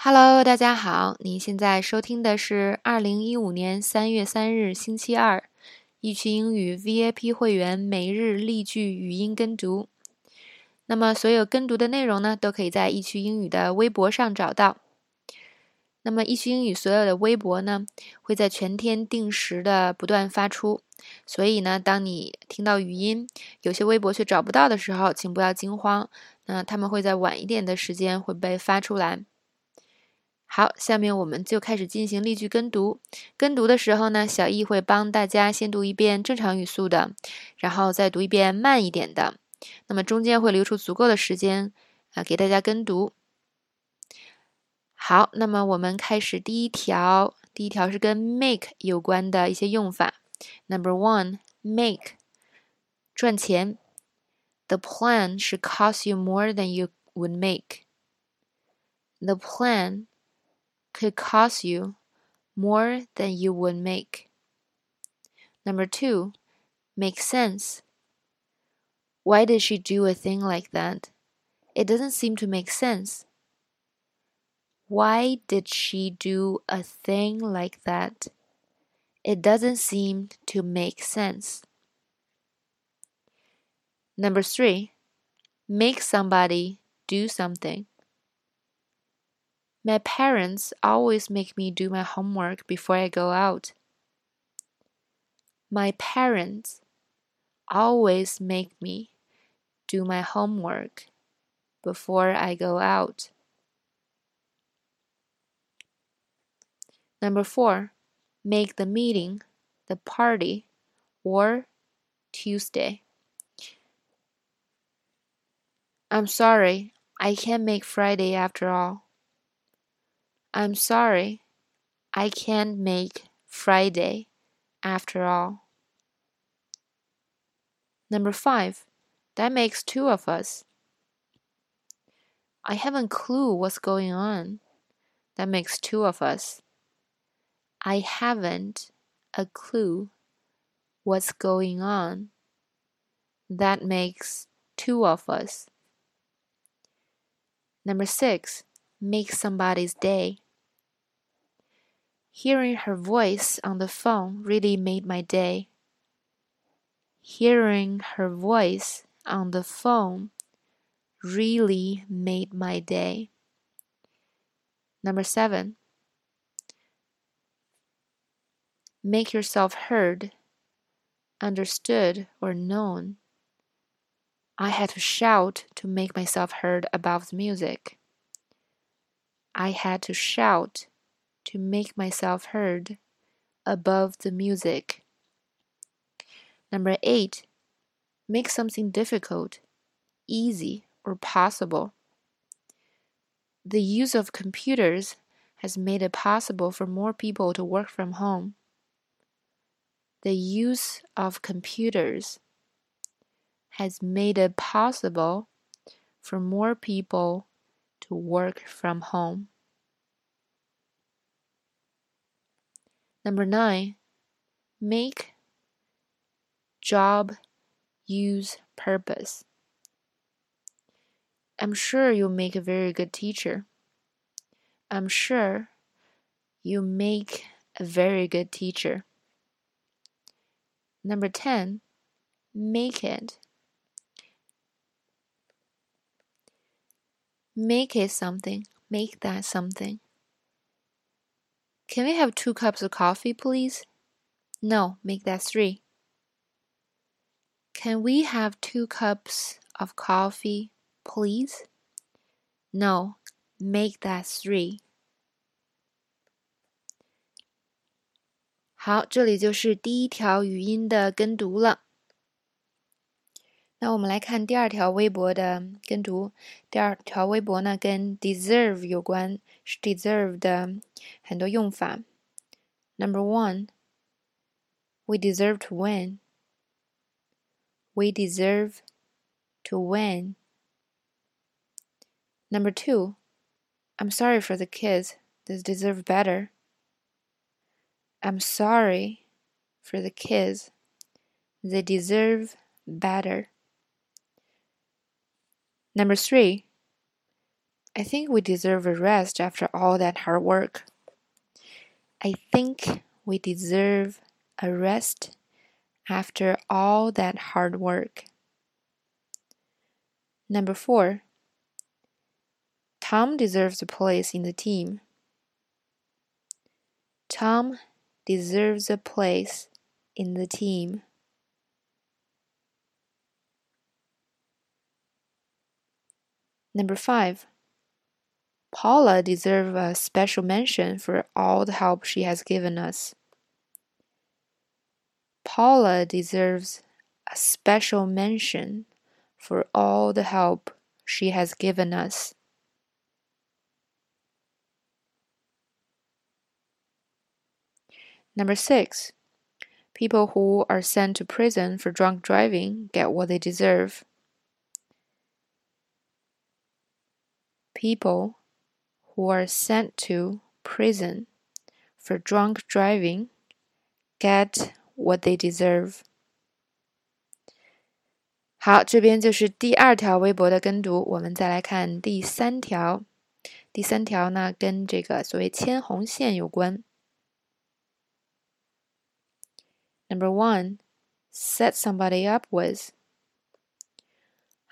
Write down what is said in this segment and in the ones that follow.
Hello，大家好，您现在收听的是二零一五年三月三日星期二，易趣英语 VIP 会员每日例句语音跟读。那么，所有跟读的内容呢，都可以在易趣英语的微博上找到。那么，易趣英语所有的微博呢，会在全天定时的不断发出。所以呢，当你听到语音，有些微博却找不到的时候，请不要惊慌。那他们会在晚一点的时间会被发出来。好，下面我们就开始进行例句跟读。跟读的时候呢，小易会帮大家先读一遍正常语速的，然后再读一遍慢一点的。那么中间会留出足够的时间啊，给大家跟读。好，那么我们开始第一条。第一条是跟 make 有关的一些用法。Number one, make 赚钱。The plan should cost you more than you would make. The plan could cost you more than you would make. Number two, make sense. Why did she do a thing like that? It doesn't seem to make sense. Why did she do a thing like that? It doesn't seem to make sense. Number three, make somebody do something. My parents always make me do my homework before I go out. My parents always make me do my homework before I go out. Number four, make the meeting, the party, or Tuesday. I'm sorry, I can't make Friday after all. I'm sorry, I can't make Friday after all. Number five, that makes two of us. I haven't clue what's going on. That makes two of us. I haven't a clue what's going on. That makes two of us. Number six, make somebody's day. Hearing her voice on the phone really made my day. Hearing her voice on the phone really made my day. Number seven, make yourself heard, understood, or known. I had to shout to make myself heard above the music. I had to shout to make myself heard above the music. Number eight, make something difficult, easy, or possible. The use of computers has made it possible for more people to work from home. The use of computers has made it possible for more people to work from home. Number nine, make job use purpose. I'm sure you'll make a very good teacher. I'm sure you make a very good teacher. Number 10, make it. Make it something, make that something. Can we have two cups of coffee, please? No, make that three. Can we have two cups of coffee, please? No, make that three. 好，这里就是第一条语音的跟读了。 那我们来看第二条微博的跟读。第二条微博呢，跟 deserve 有关，是 deserve 的很多用法。Number one, we deserve to win. We deserve to win. Number two, I'm sorry for the kids. They deserve better. I'm sorry for the kids. They deserve better. Number three, I think we deserve a rest after all that hard work. I think we deserve a rest after all that hard work. Number four, Tom deserves a place in the team. Tom deserves a place in the team. Number five, Paula deserves a special mention for all the help she has given us. Paula deserves a special mention for all the help she has given us. Number six, people who are sent to prison for drunk driving get what they deserve. People who are sent to prison for drunk driving get what they deserve. 好，这边就是第二条微博的跟读。我们再来看第三条。第三条呢，跟这个所谓牵红线有关。Number one, set somebody up with.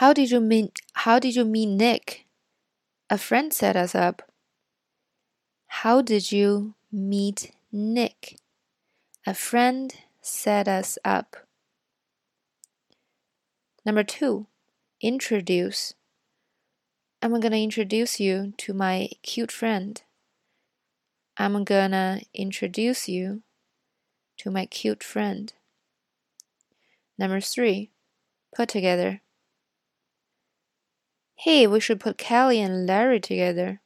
How did you meet? How did you meet Nick? A friend set us up. How did you meet Nick? A friend set us up. Number two, introduce. I'm gonna introduce you to my cute friend. I'm gonna introduce you to my cute friend. Number three, put together. Hey, we should put Kelly and Larry together.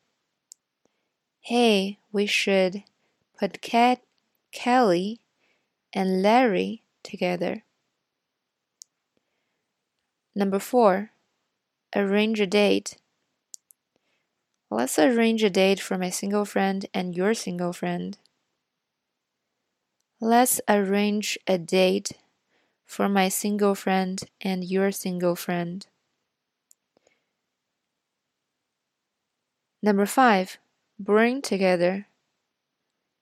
Hey, we should put Cat, Kelly and Larry together. Number four, arrange a date. Let's arrange a date for my single friend and your single friend. Let's arrange a date for my single friend and your single friend. Number five, bring together.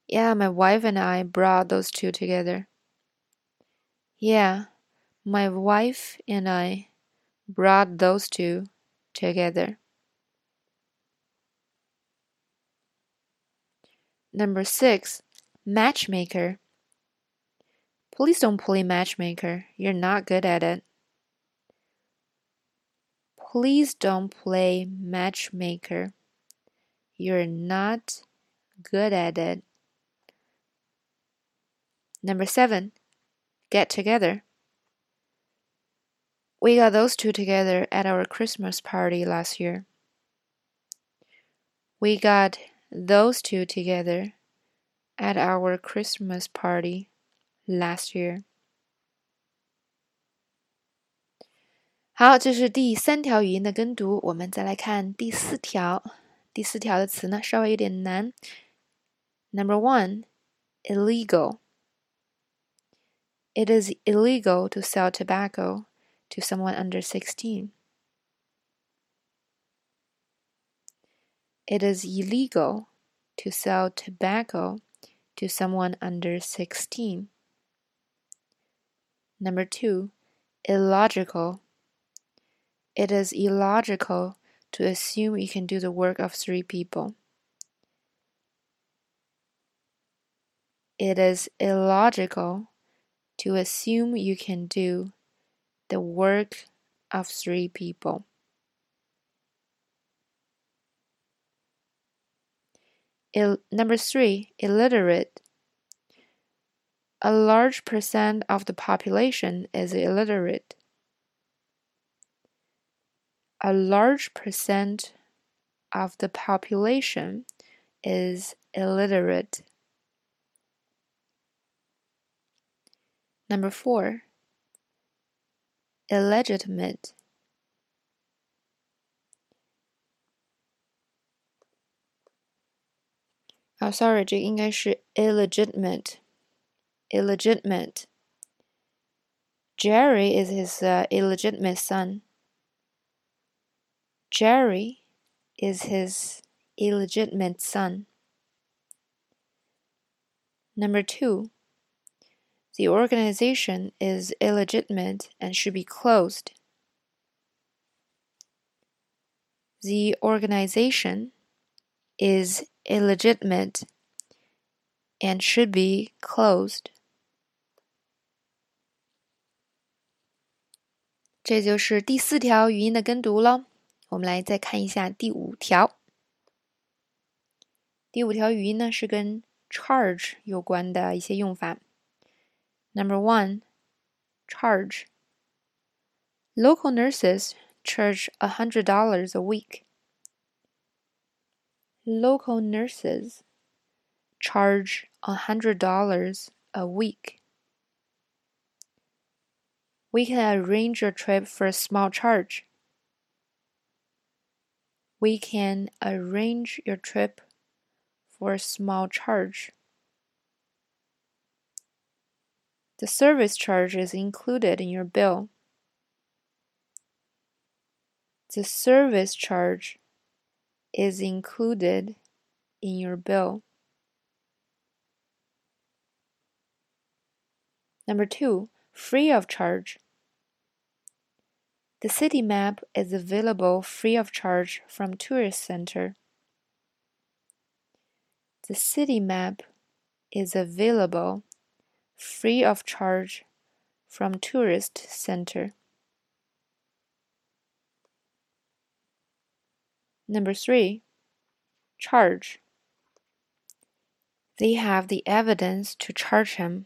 Yeah, my wife and I brought those two together. Yeah, my wife and I brought those two together. Number six, matchmaker. Please don't play matchmaker. You're not good at it. Please don't play matchmaker. You're not good at it. Number seven, get together. We got those two together at our Christmas party last year. We got those two together at our Christmas party last year. 好，这是第三条语音的跟读。我们再来看第四条。 第四条的词呢，稍微有点难。Number one, illegal. It is illegal to sell tobacco to someone under 16. It is illegal to sell tobacco to someone under 16. Number two, illogical. It is illogical to assume you can do the work of three people. It is illogical to assume you can do the work of three people. Il number three, illiterate. A large percent of the population is illiterate A large percent of the population is illiterate. Number four, illegitimate. Oh, sorry, 这应该是 illegitimate. Illegitimate. Jerry is his uh, illegitimate son. Jerry is his illegitimate son. Number two, the organization is illegitimate and should be closed. The organization is illegitimate and should be closed. 这就是第四条语音的跟读了。 我们来再看一下第五条。第五条语音呢是跟 charge 有关的一些用法。Number one, charge. Local nurses charge a hundred dollars a week. Local nurses charge a hundred dollars a week. We can arrange your trip for a small charge. We can arrange your trip for a small charge. The service charge is included in your bill. The service charge is included in your bill. Number two, free of charge. The city map is available free of charge from Tourist Center. The city map is available free of charge from Tourist Center. Number three, charge. They have the evidence to charge him.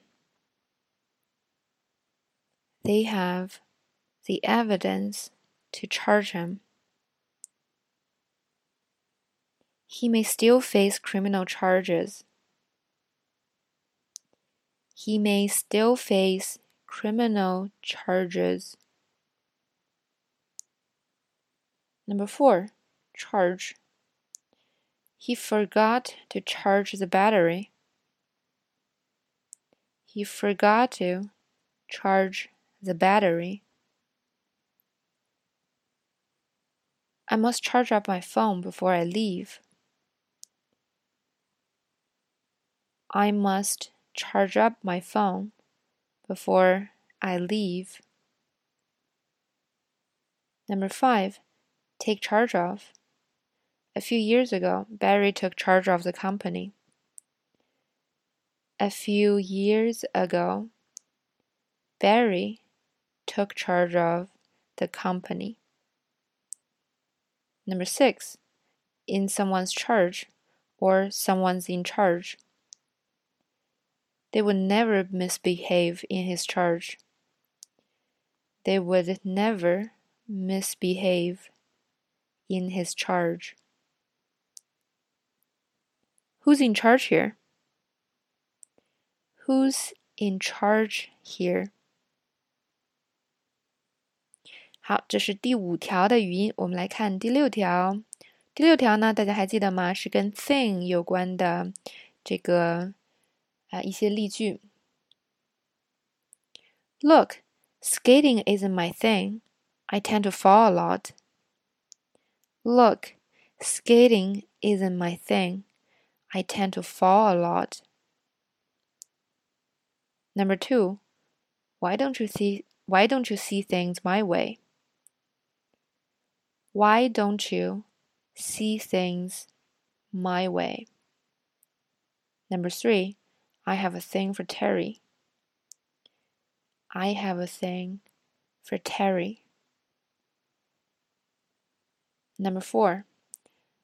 They have the evidence to charge him. He may still face criminal charges. He may still face criminal charges. Number four, charge. He forgot to charge the battery. He forgot to charge the battery. I must charge up my phone before I leave. I must charge up my phone before I leave. Number five, take charge of. A few years ago, Barry took charge of the company. A few years ago, Barry took charge of the company. Number six, in someone's charge or someone's in charge. They would never misbehave in his charge. They would never misbehave in his charge. Who's in charge here? Who's in charge here? 好，这是第五条的语音。我们来看第六条。第六条呢，大家还记得吗？是跟 thing 有关的这个啊一些例句。Look, skating isn't my thing. I tend to fall a lot. Look, skating isn't my thing. I tend to fall a lot. Number two, why don't you see why don't you see things my way? Why don't you see things my way? Number three, I have a thing for Terry. I have a thing for Terry. Number four,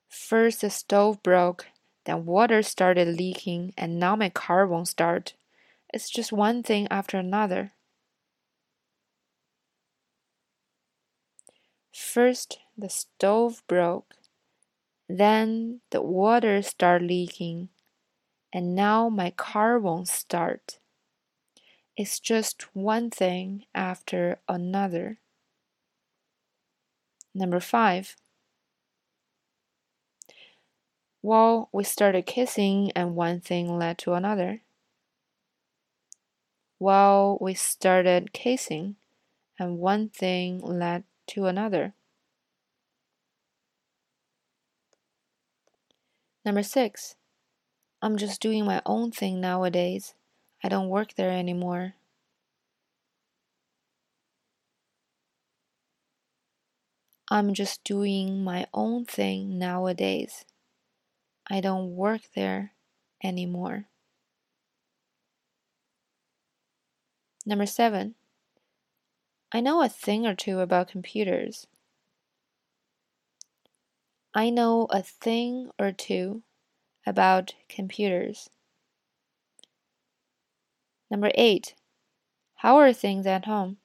first the stove broke, then water started leaking, and now my car won't start. It's just one thing after another. First, the stove broke. Then the water started leaking. And now my car won't start. It's just one thing after another. Number five. Well, we started kissing, and one thing led to another. Well, we started kissing, and one thing led to another. Number six, I'm just doing my own thing nowadays. I don't work there anymore. I'm just doing my own thing nowadays. I don't work there anymore. Number seven, I know a thing or two about computers. I know a thing or two about computers. Number eight, how are things at home?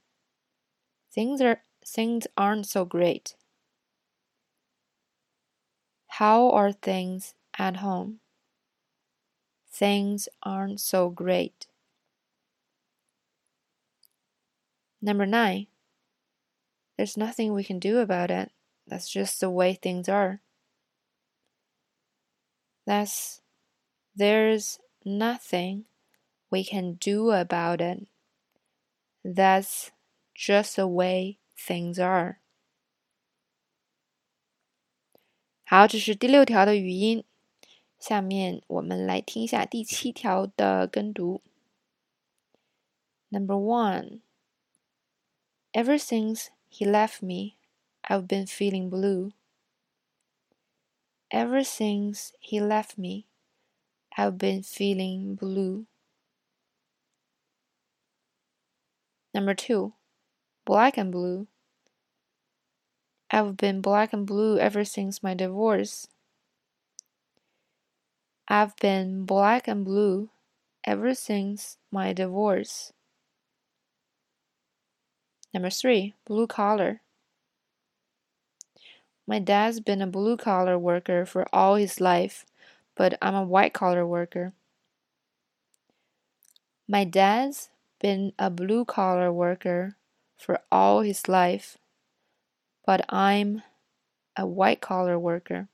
Things are things aren't so great. How are things at home? Things aren't so great. Number nine, there's nothing we can do about it. That's just the way things are. That's there's nothing we can do about it. That's just the way things are. 好，这是第六条的语音。下面我们来听一下第七条的跟读。Number one. Ever since he left me, I've been feeling blue. Ever since he left me, I've been feeling blue. Number two, black and blue. I've been black and blue ever since my divorce. I've been black and blue ever since my divorce. Number three, blue collar. My dad's been a blue collar worker for all his life, but I'm a white collar worker. My dad's been a blue collar worker for all his life, but I'm a white collar worker.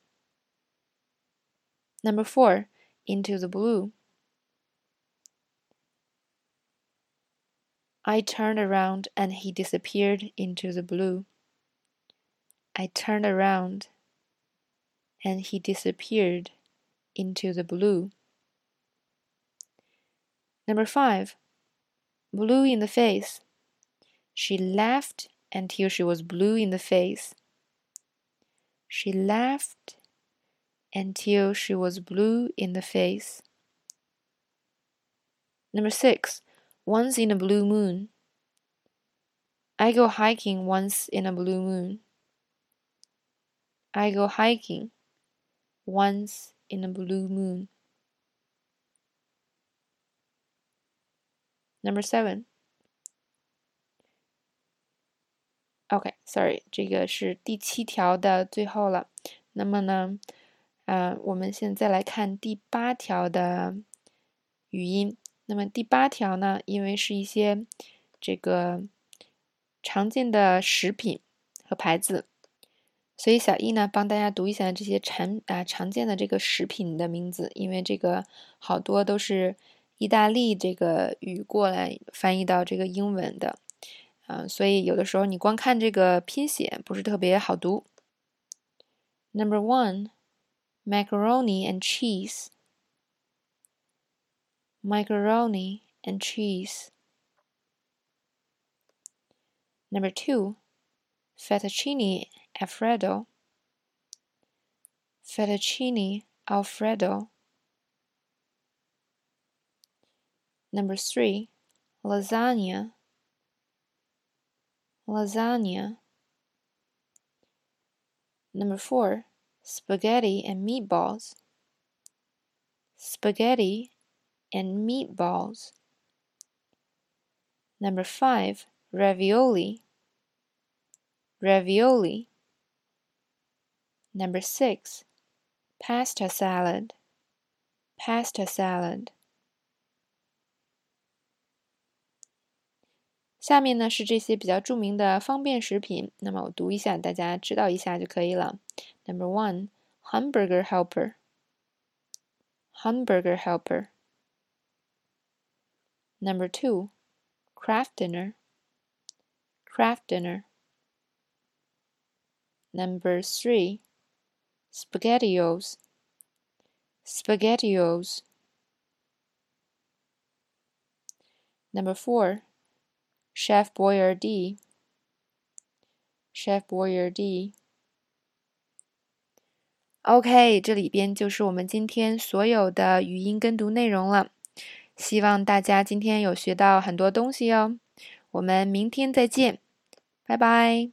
Number four, into the blue. I turned around and he disappeared into the blue. I turned around and he disappeared into the blue. Number five, blue in the face. She laughed until she was blue in the face. She laughed until she was blue in the face. Number six, once in a blue moon. I go hiking once in a blue moon. I go hiking once in a blue moon. Number seven. OK，sorry，、这个是第七条的最后了。那么呢，呃，我们现在来看第八条的语音。那么第八条呢，因为是一些这个常见的食品和牌子。所以小易呢，帮大家读一下这些产啊常见的这个食品的名字，因为这个好多都是意大利这个语过来翻译到这个英文的，啊，所以有的时候你光看这个拼写不是特别好读。Number one, macaroni and cheese. Macaroni and cheese. Number two, fettuccine Alfredo, fettuccine Alfredo. Number three, lasagna, lasagna. Number four, spaghetti and meatballs, spaghetti and meatballs. Number five, ravioli, ravioli. Number 6. Pasta salad. Pasta salad. 下面呢是这些比较著名的方便食品，那么我读一下，大家知道一下就可以了。Number one, hamburger helper. Hamburger helper. Number two, Kraft Dinner. Kraft Dinner. Number three, SpaghettiOs, spaghettios. Number four, Chef Boyardee. Chef Boyardee. OK，这里边就是我们今天所有的语音跟读内容了。希望大家今天有学到很多东西哦。我们明天再见，拜拜。